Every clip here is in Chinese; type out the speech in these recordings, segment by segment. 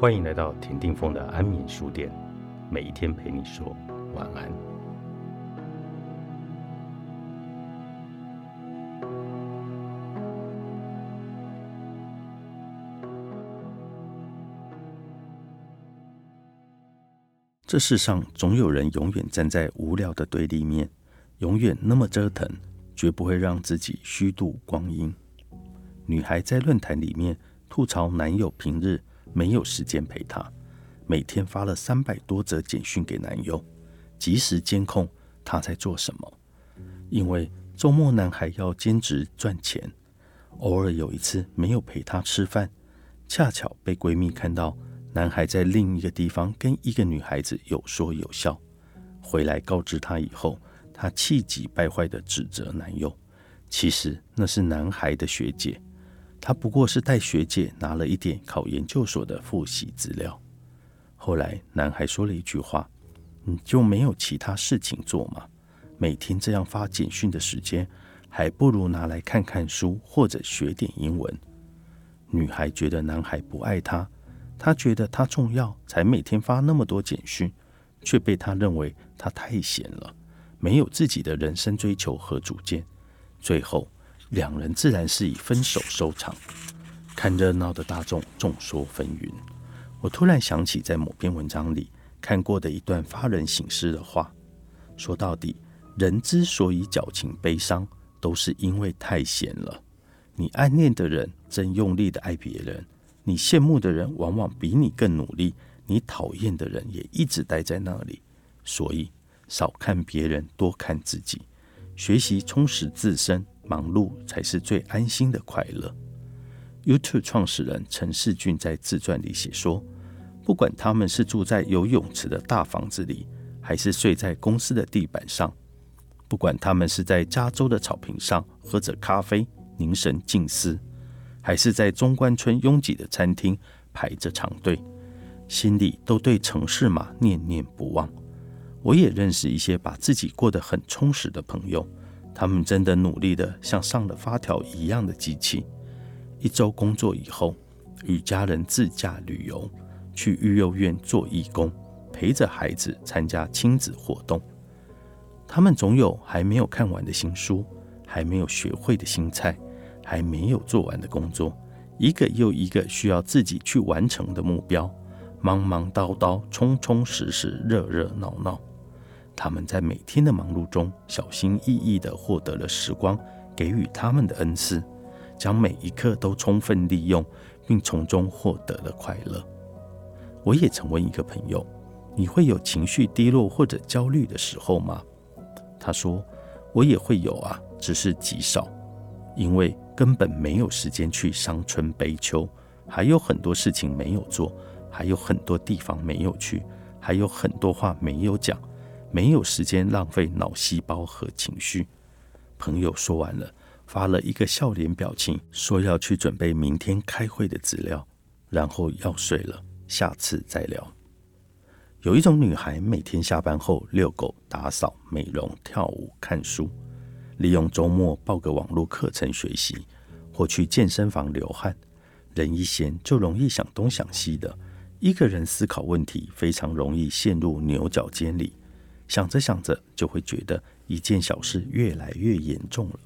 欢迎来到田定峰的安眠书店，每一天陪你说晚安。这世上总有人永远站在无聊的对立面，永远那么折腾，绝不会让自己虚度光阴。女孩在论坛里面吐槽男友平日没有时间陪她，每天发了三百多则简讯给男友，及时监控他在做什么。因为周末男孩要兼职赚钱，偶尔有一次没有陪她吃饭，恰巧被闺蜜看到。男孩在另一个地方跟一个女孩子有说有笑，回来告知她以后，她气急败坏的指责男友，其实那是男孩的学姐，他不过是带学姐拿了一点考研究所的复习资料。后来男孩说了一句话：“你就没有其他事情做吗？每天这样发简讯的时间，还不如拿来看看书或者学点英文。”女孩觉得男孩不爱她。她觉得他重要，才每天发那么多简讯，却被他认为他太闲了，没有自己的人生追求和主见。最后，两人自然是以分手收场。看热闹的大众众说纷纭。我突然想起在某篇文章里看过的一段发人省思的话：说到底，人之所以矫情悲伤，都是因为太闲了。你暗恋的人正用力的爱别人。你羡慕的人往往比你更努力，你讨厌的人也一直待在那里。所以，少看别人，多看自己，学习充实自身，忙碌才是最安心的快乐。YouTube 创始人陈世俊在自传里写说：“不管他们是住在有泳池的大房子里，还是睡在公司的地板上；不管他们是在加州的草坪上喝着咖啡，凝神静思。”还是在中关村拥挤的餐厅排着长队，心里都对城市嘛念念不忘。我也认识一些把自己过得很充实的朋友，他们真的努力的像上了发条一样的机器。一周工作以后，与家人自驾旅游，去育幼院做义工，陪着孩子参加亲子活动。他们总有还没有看完的新书，还没有学会的新菜。还没有做完的工作，一个又一个需要自己去完成的目标，忙忙叨叨，充充实实，热热闹闹。他们在每天的忙碌中，小心翼翼地获得了时光给予他们的恩赐，将每一刻都充分利用，并从中获得了快乐。我也曾问一个朋友：“你会有情绪低落或者焦虑的时候吗？”他说：“我也会有啊，只是极少，因为。”根本没有时间去伤春悲秋，还有很多事情没有做，还有很多地方没有去，还有很多话没有讲，没有时间浪费脑细胞和情绪。朋友说完了，发了一个笑脸表情，说要去准备明天开会的资料，然后要睡了，下次再聊。有一种女孩，每天下班后遛狗、打扫、美容、跳舞、看书。利用周末报个网络课程学习，或去健身房流汗。人一闲就容易想东想西的，一个人思考问题非常容易陷入牛角尖里。想着想着，就会觉得一件小事越来越严重了，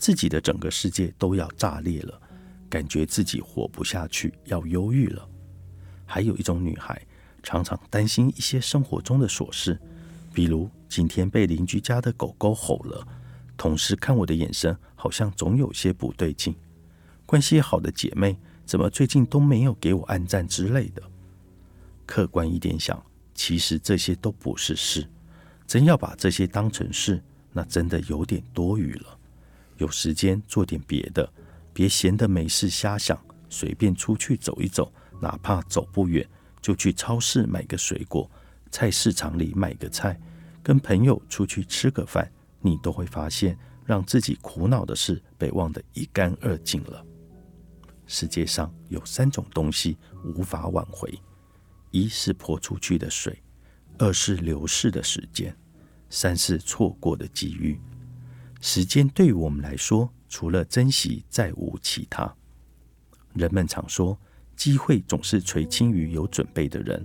自己的整个世界都要炸裂了，感觉自己活不下去，要忧郁了。还有一种女孩，常常担心一些生活中的琐事，比如今天被邻居家的狗狗吼了。同事看我的眼神好像总有些不对劲，关系好的姐妹怎么最近都没有给我按赞之类的？客观一点想，其实这些都不是事。真要把这些当成事，那真的有点多余了。有时间做点别的，别闲得没事瞎想。随便出去走一走，哪怕走不远，就去超市买个水果，菜市场里买个菜，跟朋友出去吃个饭。你都会发现，让自己苦恼的事被忘得一干二净了。世界上有三种东西无法挽回：一是泼出去的水，二是流逝的时间，三是错过的机遇。时间对于我们来说，除了珍惜，再无其他。人们常说，机会总是垂青于有准备的人，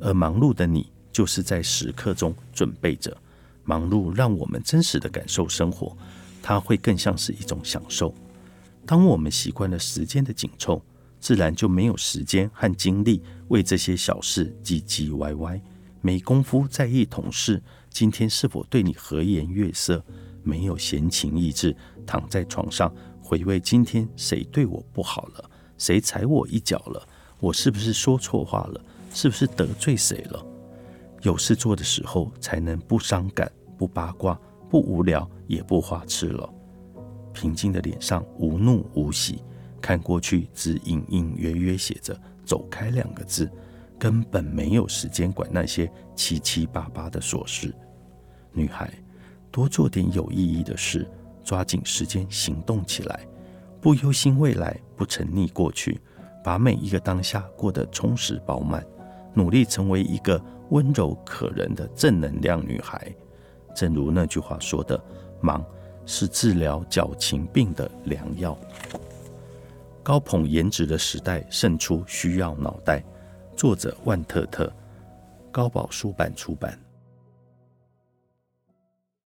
而忙碌的你就是在时刻中准备着。忙碌让我们真实的感受生活，它会更像是一种享受。当我们习惯了时间的紧凑，自然就没有时间和精力为这些小事唧唧歪歪，没工夫在意同事今天是否对你和颜悦色，没有闲情逸致躺在床上回味今天谁对我不好了，谁踩我一脚了，我是不是说错话了，是不是得罪谁了？有事做的时候，才能不伤感、不八卦、不无聊，也不花痴了。平静的脸上无怒无喜。看过去，只隐隐约约写着“走开”两个字，根本没有时间管那些七七八八的琐事。女孩，多做点有意义的事，抓紧时间行动起来，不忧心未来，不沉溺过去，把每一个当下过得充实饱满，努力成为一个温柔可人的正能量女孩。正如那句话说的：“忙是治疗矫情病的良药。”高捧颜值的时代胜出需要脑袋。作者万特特，高宝书版出版。